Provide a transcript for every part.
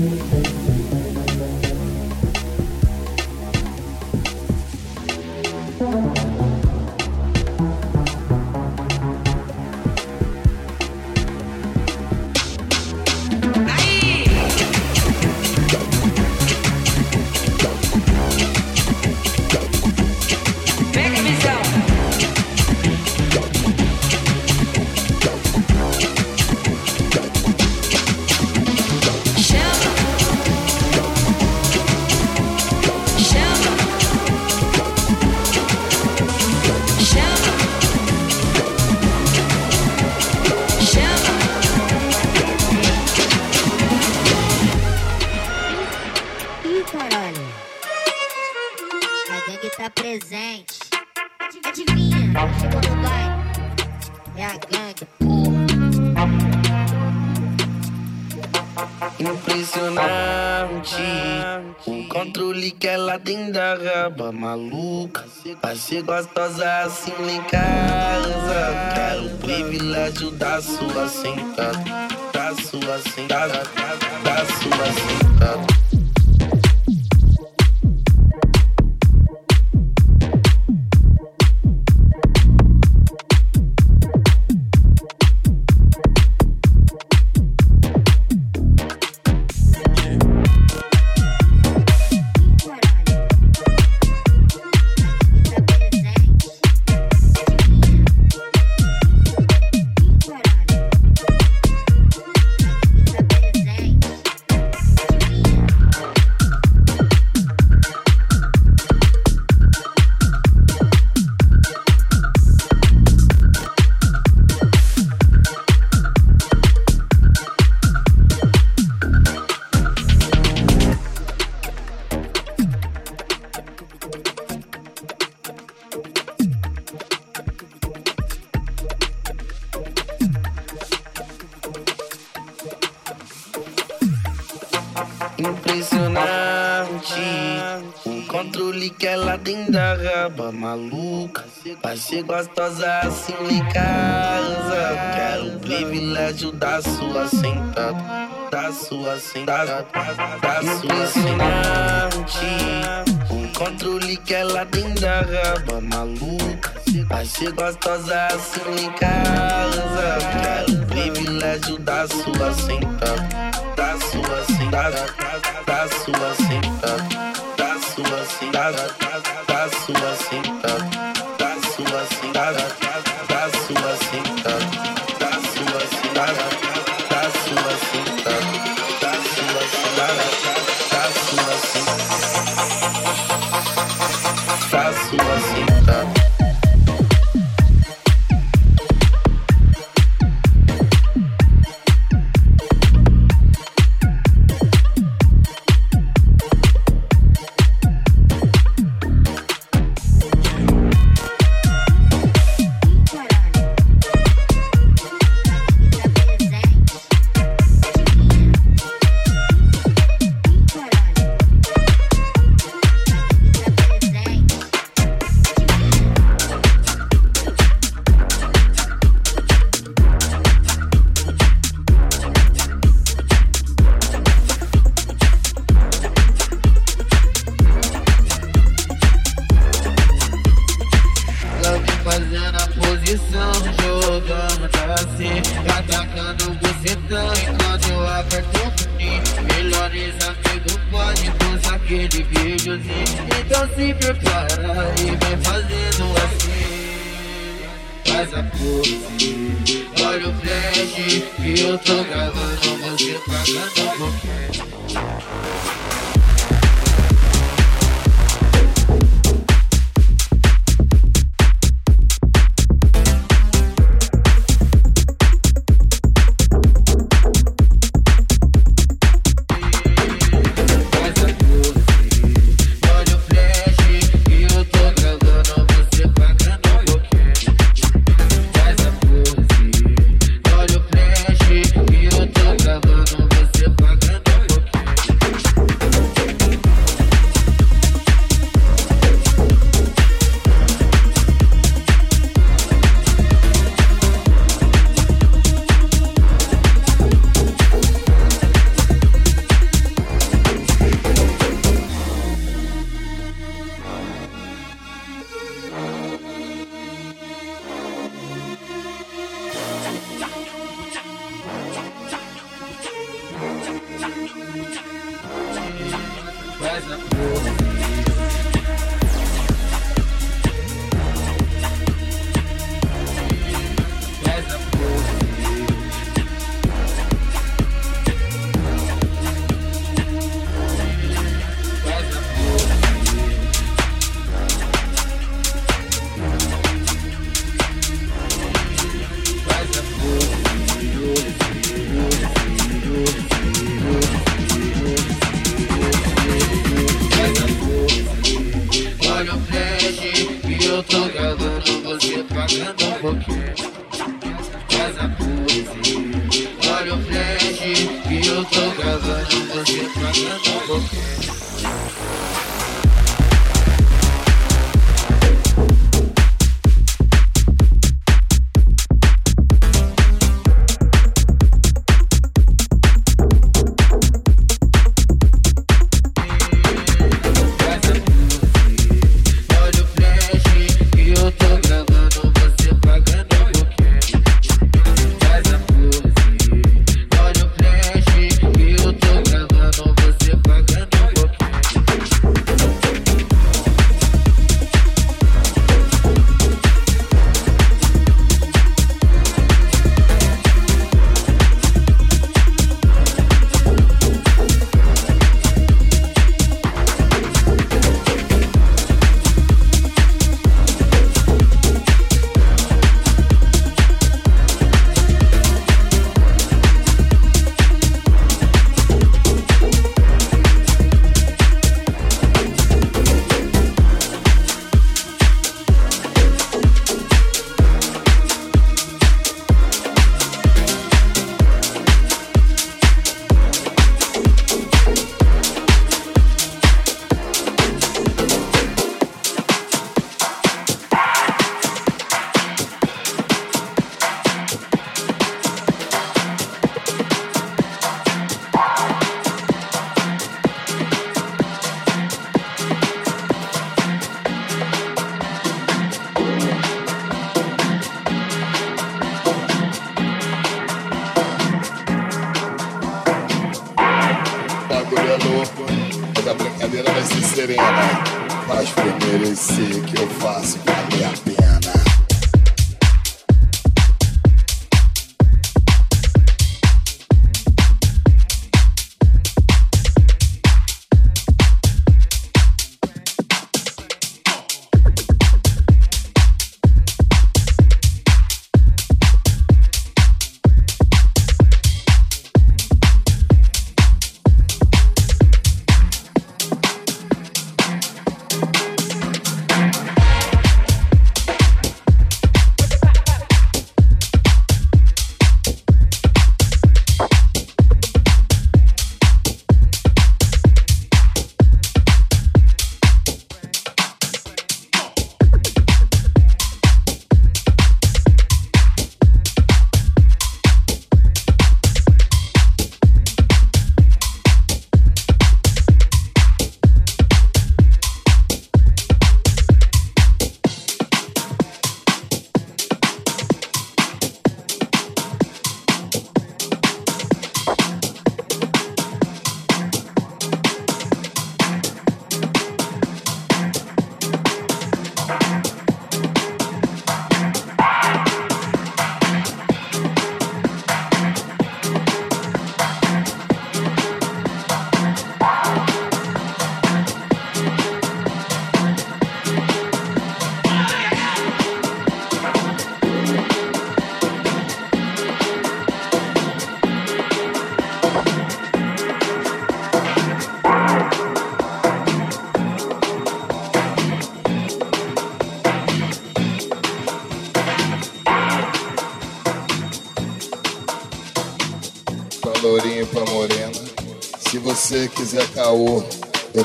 raba Ser gostosa assim lá em casa. Quero o privilégio da sua sentada. Da sua sentada. Da sua sentada. Ser gostosa assim em casa. Quero o privilégio da sua sentada. Da sua sentada. Da sua sentada. O controle que ela tem da raba maluca. Ser gostosa assim em casa. Quero o privilégio da sua sentada. Da sua sentada. Da sua sentada. Da sua sentada da sua cinta, da prepara e vem fazendo assim. Faz a pose, olha o flash que eu tô gravando você tá pra no boquete.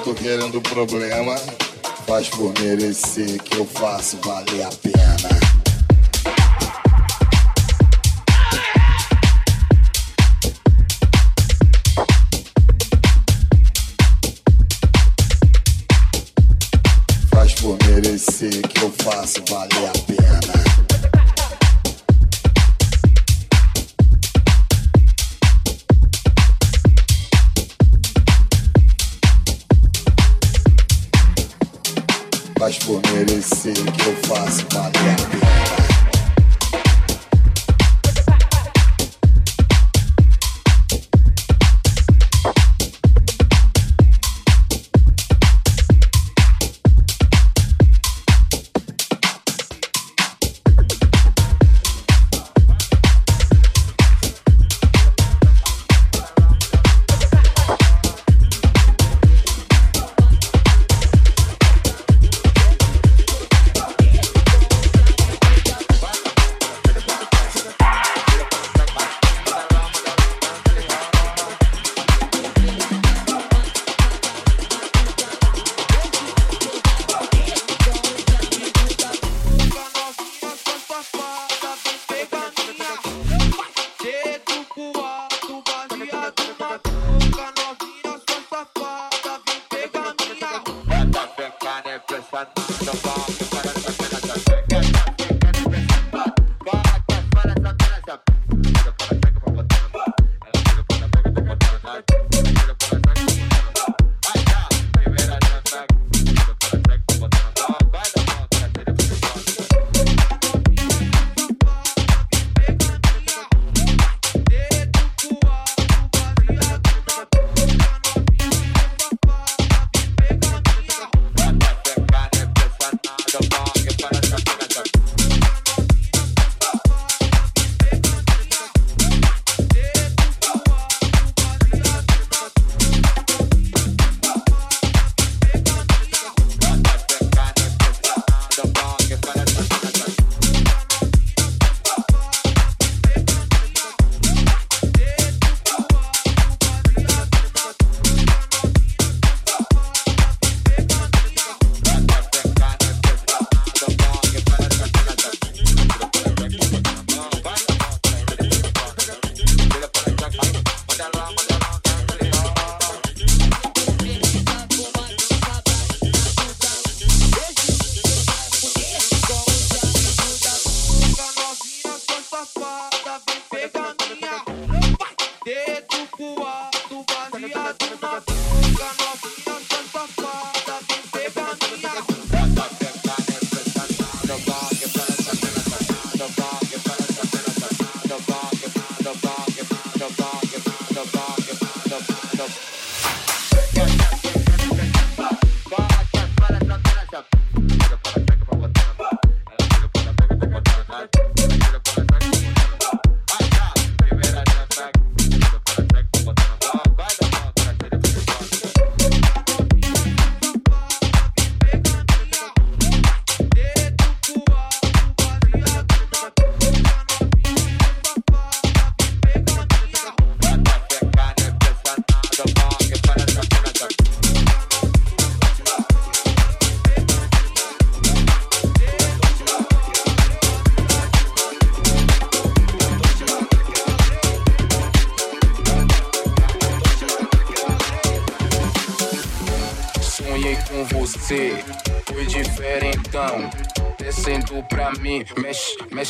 Tô querendo problema. Faz por merecer que eu faço valer a pena. Tiga, tiga, tiga.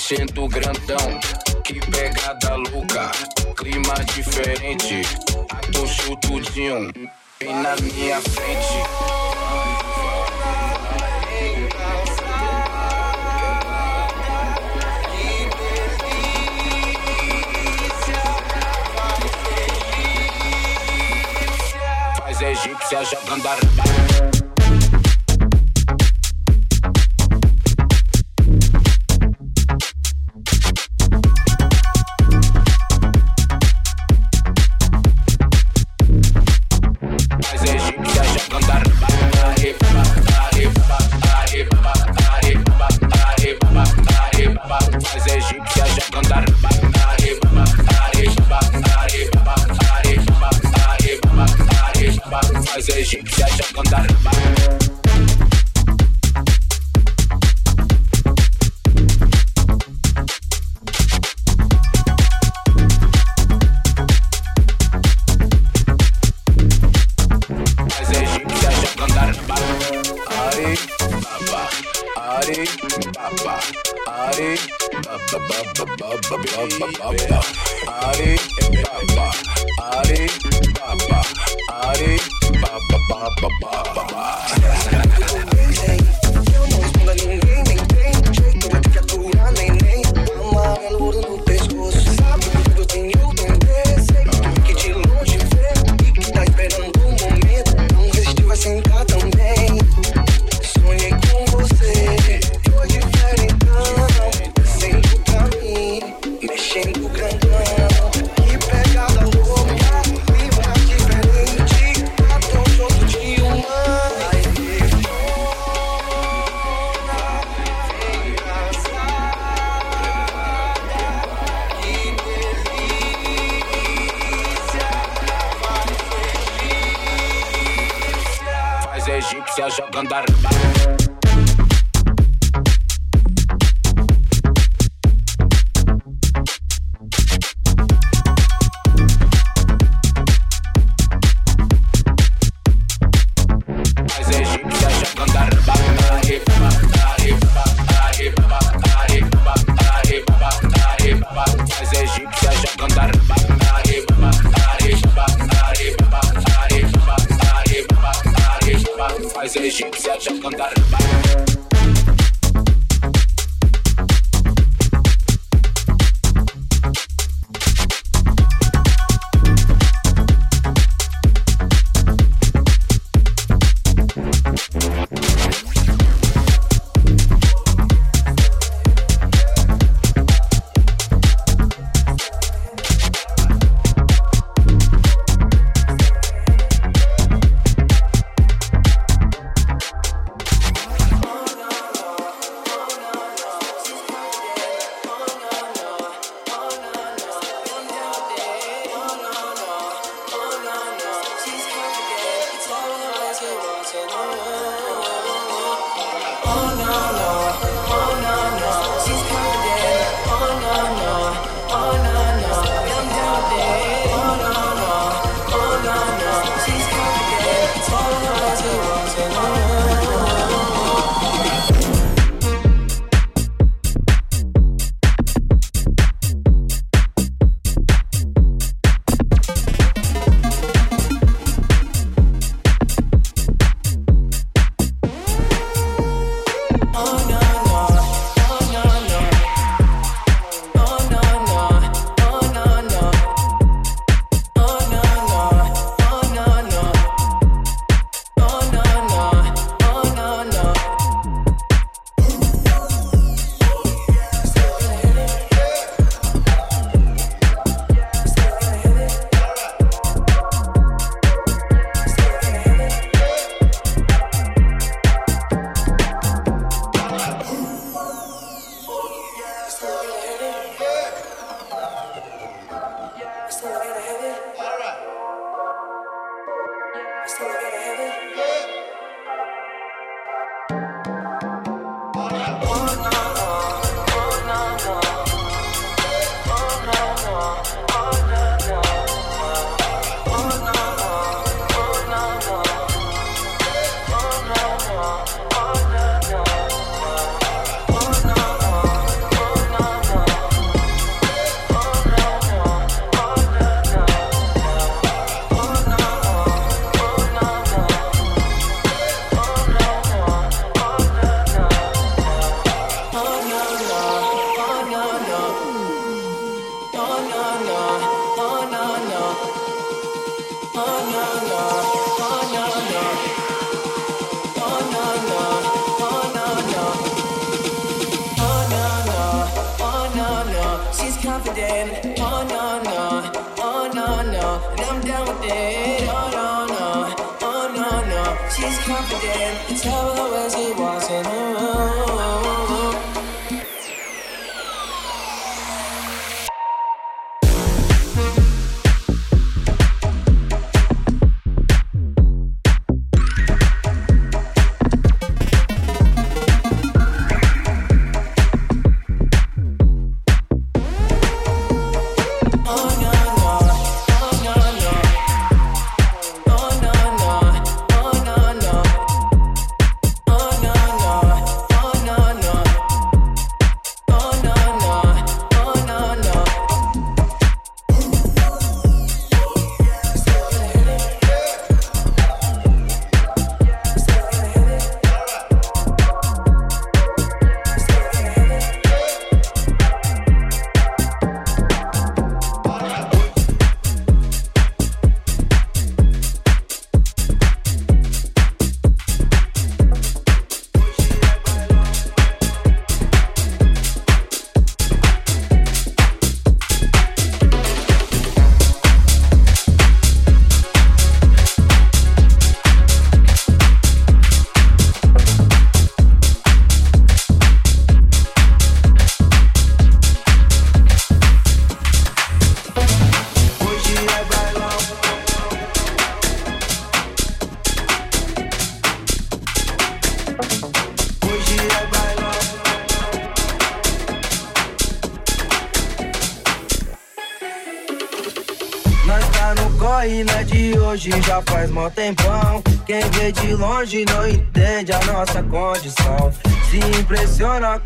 siento Oh no no, oh no no, and I'm down with it. Oh no no, oh no no, she's confident. It's all the way she wants.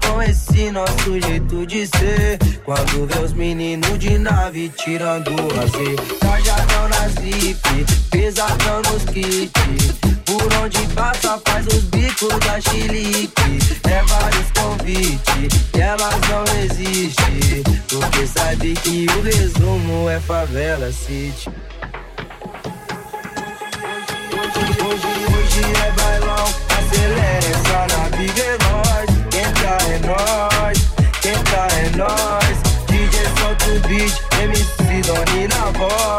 Com esse nosso jeito de ser. Quando vê os meninos de nave tirando o lazer. Cajadão nas zip, pesadão nos kits. Por onde passa faz os bicos da chilique É vários convites e elas não resistem Porque sabe que o resumo é favela city Hoje, hoje, hoje é bailão, acelera essa nave, nós, quem tá é nós. DJ solta o beat, MC Doni na voz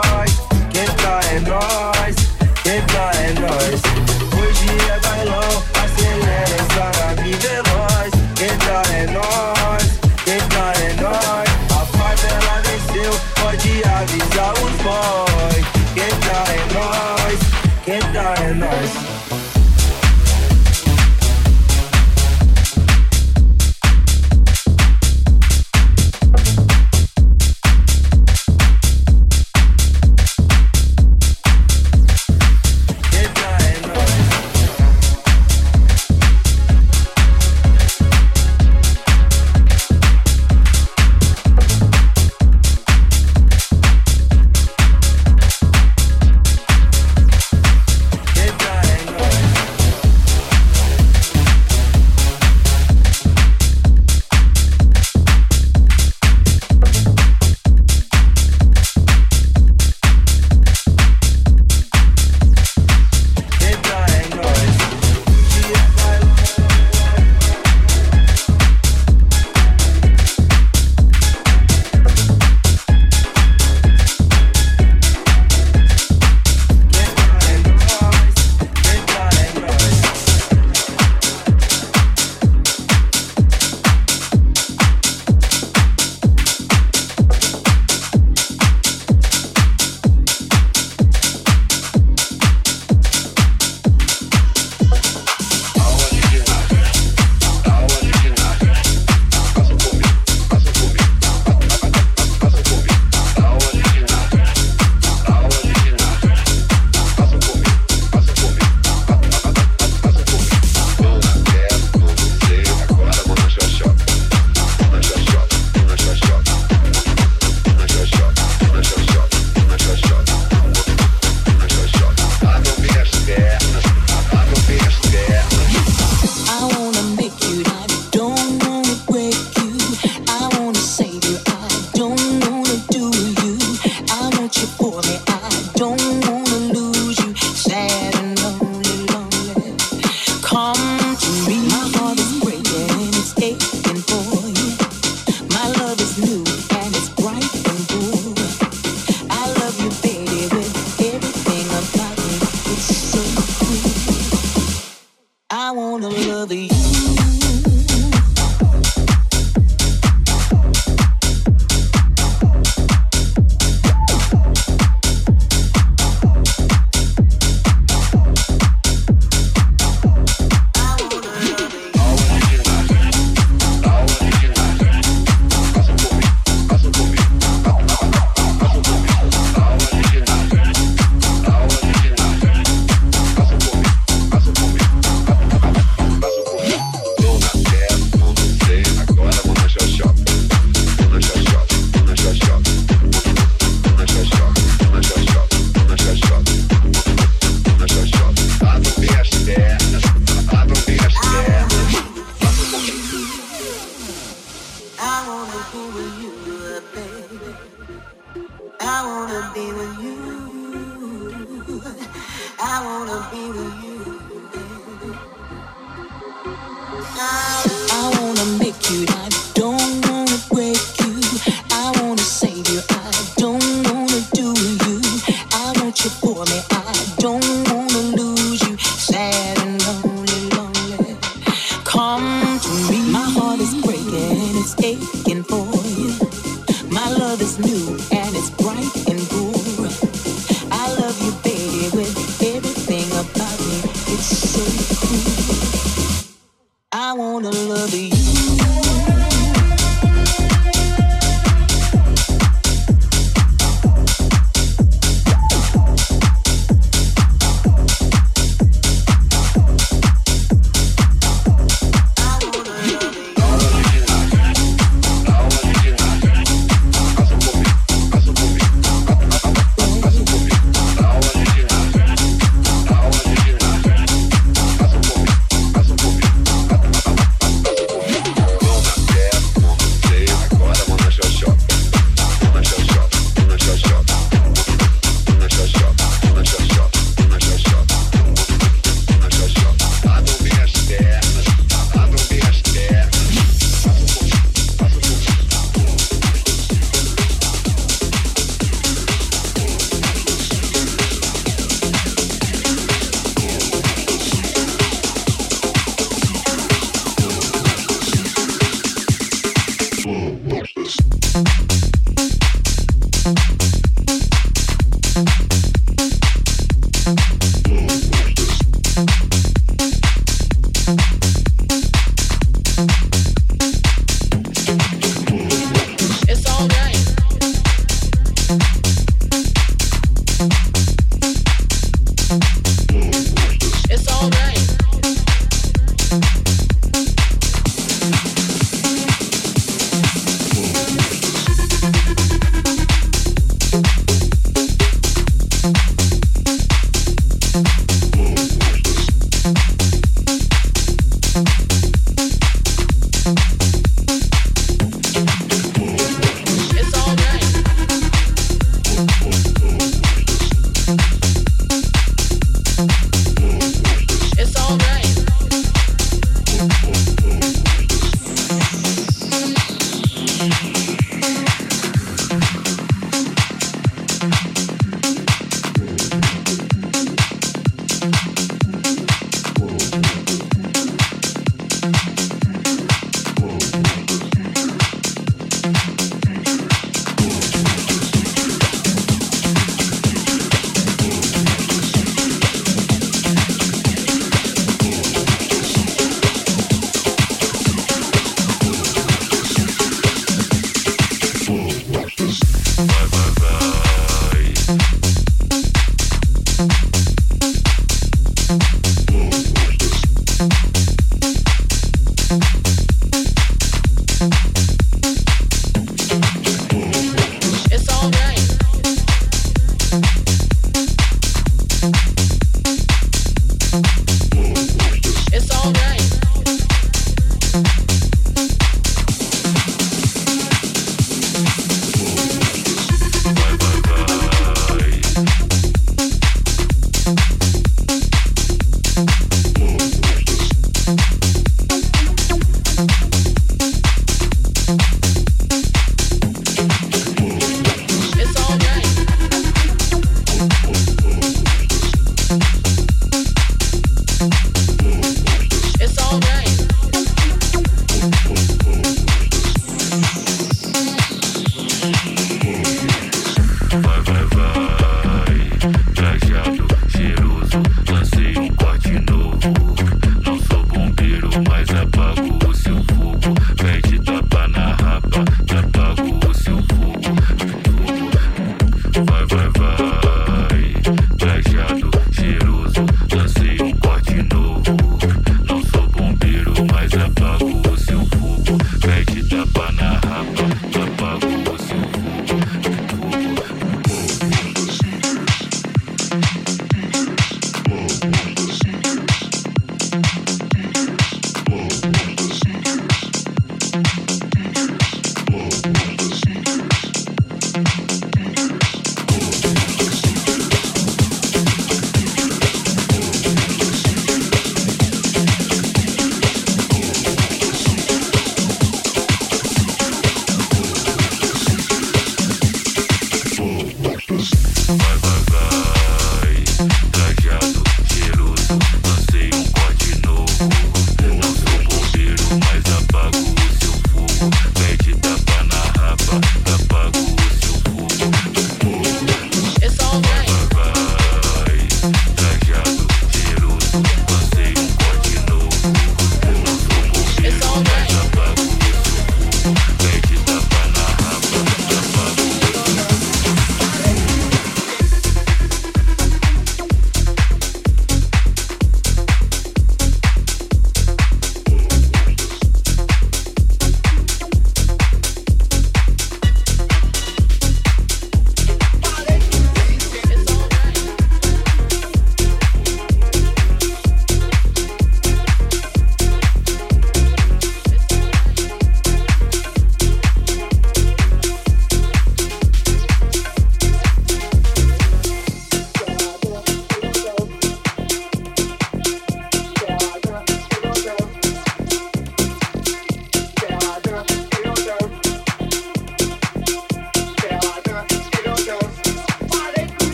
Thank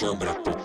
sombra pro